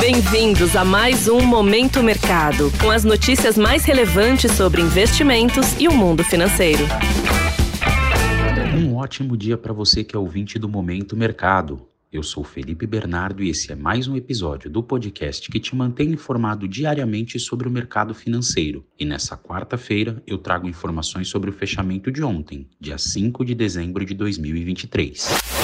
Bem-vindos a mais um Momento Mercado, com as notícias mais relevantes sobre investimentos e o mundo financeiro. Um ótimo dia para você que é ouvinte do Momento Mercado. Eu sou Felipe Bernardo e esse é mais um episódio do podcast que te mantém informado diariamente sobre o mercado financeiro. E nessa quarta-feira eu trago informações sobre o fechamento de ontem, dia 5 de dezembro de 2023.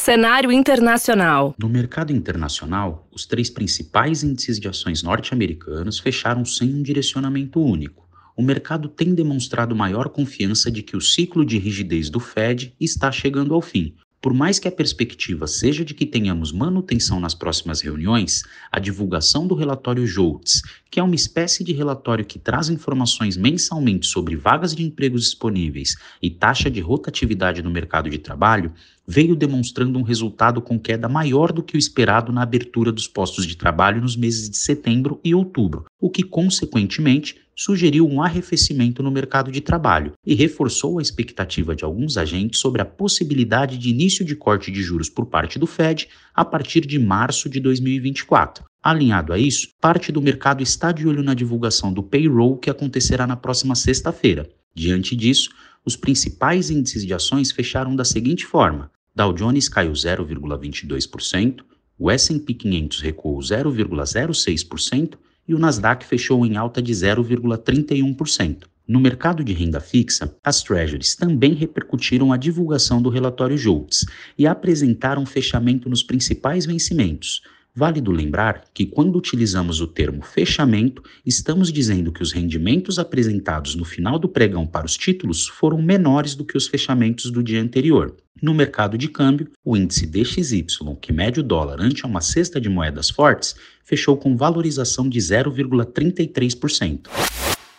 Cenário internacional. No mercado internacional, os três principais índices de ações norte-americanos fecharam sem um direcionamento único. O mercado tem demonstrado maior confiança de que o ciclo de rigidez do Fed está chegando ao fim, por mais que a perspectiva seja de que tenhamos manutenção nas próximas reuniões, a divulgação do relatório JOLTS, que é uma espécie de relatório que traz informações mensalmente sobre vagas de empregos disponíveis e taxa de rotatividade no mercado de trabalho, veio demonstrando um resultado com queda maior do que o esperado na abertura dos postos de trabalho nos meses de setembro e outubro, o que, consequentemente, sugeriu um arrefecimento no mercado de trabalho e reforçou a expectativa de alguns agentes sobre a possibilidade de início de corte de juros por parte do Fed a partir de março de 2024. Alinhado a isso, parte do mercado está de olho na divulgação do payroll que acontecerá na próxima sexta-feira. Diante disso, os principais índices de ações fecharam da seguinte forma: Dow Jones caiu 0,22%, o S&P 500 recuou 0,06% e o Nasdaq fechou em alta de 0,31%. No mercado de renda fixa, as treasuries também repercutiram a divulgação do relatório JOLTS e apresentaram fechamento nos principais vencimentos. Válido lembrar que, quando utilizamos o termo fechamento, estamos dizendo que os rendimentos apresentados no final do pregão para os títulos foram menores do que os fechamentos do dia anterior. No mercado de câmbio, o índice DXY, que mede o dólar ante uma cesta de moedas fortes, fechou com valorização de 0,33%.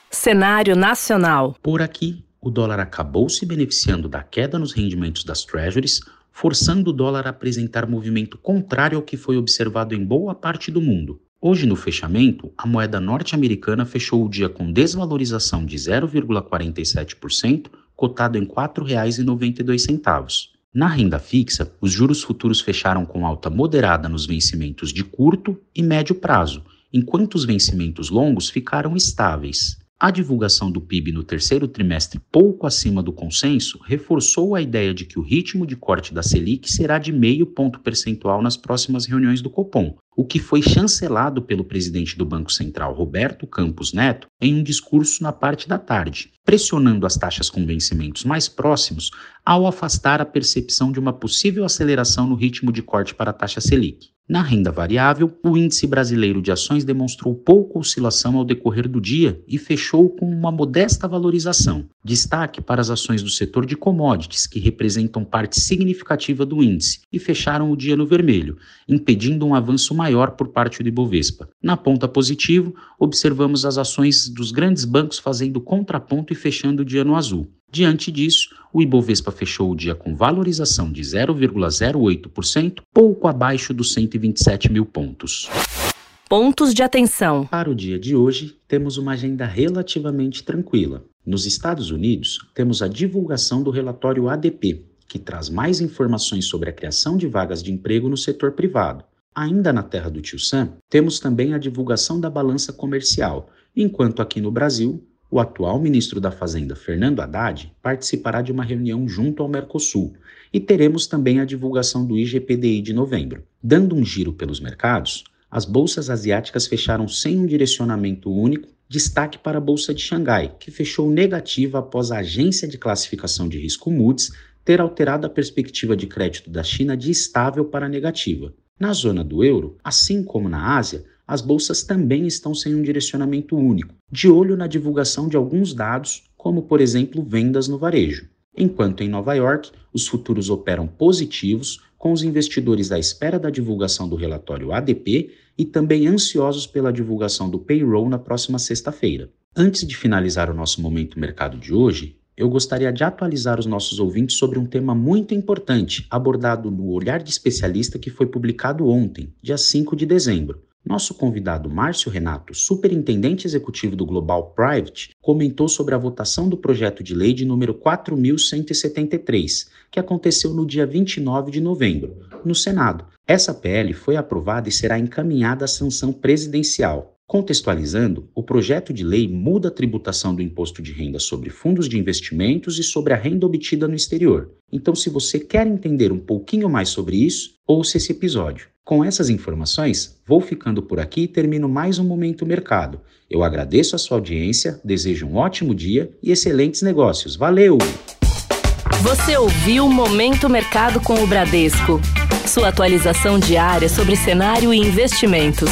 Cenário nacional. Por aqui, o dólar acabou se beneficiando da queda nos rendimentos das treasuries, forçando o dólar a apresentar movimento contrário ao que foi observado em boa parte do mundo. Hoje, no fechamento, a moeda norte-americana fechou o dia com desvalorização de 0,47%, cotado em R$ 4,92. Na renda fixa, os juros futuros fecharam com alta moderada nos vencimentos de curto e médio prazo, enquanto os vencimentos longos ficaram estáveis. A divulgação do PIB no terceiro trimestre, pouco acima do consenso, reforçou a ideia de que o ritmo de corte da Selic será de meio ponto percentual nas próximas reuniões do Copom, o que foi chancelado pelo presidente do Banco Central, Roberto Campos Neto, em um discurso na parte da tarde, pressionando as taxas com vencimentos mais próximos ao afastar a percepção de uma possível aceleração no ritmo de corte para a taxa Selic. Na renda variável, o índice brasileiro de ações demonstrou pouca oscilação ao decorrer do dia e fechou com uma modesta valorização. Destaque para as ações do setor de commodities, que representam parte significativa do índice, e fecharam o dia no vermelho, impedindo um avanço maior por parte do Ibovespa. Na ponta positivo, observamos as ações dos grandes bancos fazendo contraponto e fechando o dia no azul. Diante disso, o Ibovespa fechou o dia com valorização de 0,08%, pouco abaixo dos 127 mil pontos. Pontos de atenção. Para o dia de hoje, temos uma agenda relativamente tranquila. Nos Estados Unidos, temos a divulgação do relatório ADP, que traz mais informações sobre a criação de vagas de emprego no setor privado. Ainda na terra do Tio Sam, temos também a divulgação da balança comercial, enquanto aqui no Brasil o atual ministro da Fazenda, Fernando Haddad, participará de uma reunião junto ao Mercosul e teremos também a divulgação do IGPDI de novembro. Dando um giro pelos mercados, as bolsas asiáticas fecharam sem um direcionamento único, destaque para a bolsa de Xangai, que fechou negativa após a agência de classificação de risco Moody's ter alterado a perspectiva de crédito da China de estável para negativa. Na zona do euro, assim como na Ásia, as bolsas também estão sem um direcionamento único, de olho na divulgação de alguns dados, como por exemplo vendas no varejo. Enquanto em Nova York, os futuros operam positivos, com os investidores à espera da divulgação do relatório ADP e também ansiosos pela divulgação do payroll na próxima sexta-feira. Antes de finalizar o nosso momento mercado de hoje, eu gostaria de atualizar os nossos ouvintes sobre um tema muito importante abordado no Olhar de Especialista que foi publicado ontem, dia 5 de dezembro. Nosso convidado Márcio Renato, superintendente executivo do Global Private, comentou sobre a votação do projeto de lei de número 4173, que aconteceu no dia 29 de novembro, no Senado. Essa PL foi aprovada e será encaminhada à sanção presidencial. Contextualizando, o projeto de lei muda a tributação do imposto de renda sobre fundos de investimentos e sobre a renda obtida no exterior. Então, se você quer entender um pouquinho mais sobre isso, ouça esse episódio. Com essas informações, vou ficando por aqui e termino mais um Momento Mercado. Eu agradeço a sua audiência, desejo um ótimo dia e excelentes negócios. Valeu! Você ouviu Momento Mercado com o Bradesco. Sua atualização diária sobre cenário e investimentos.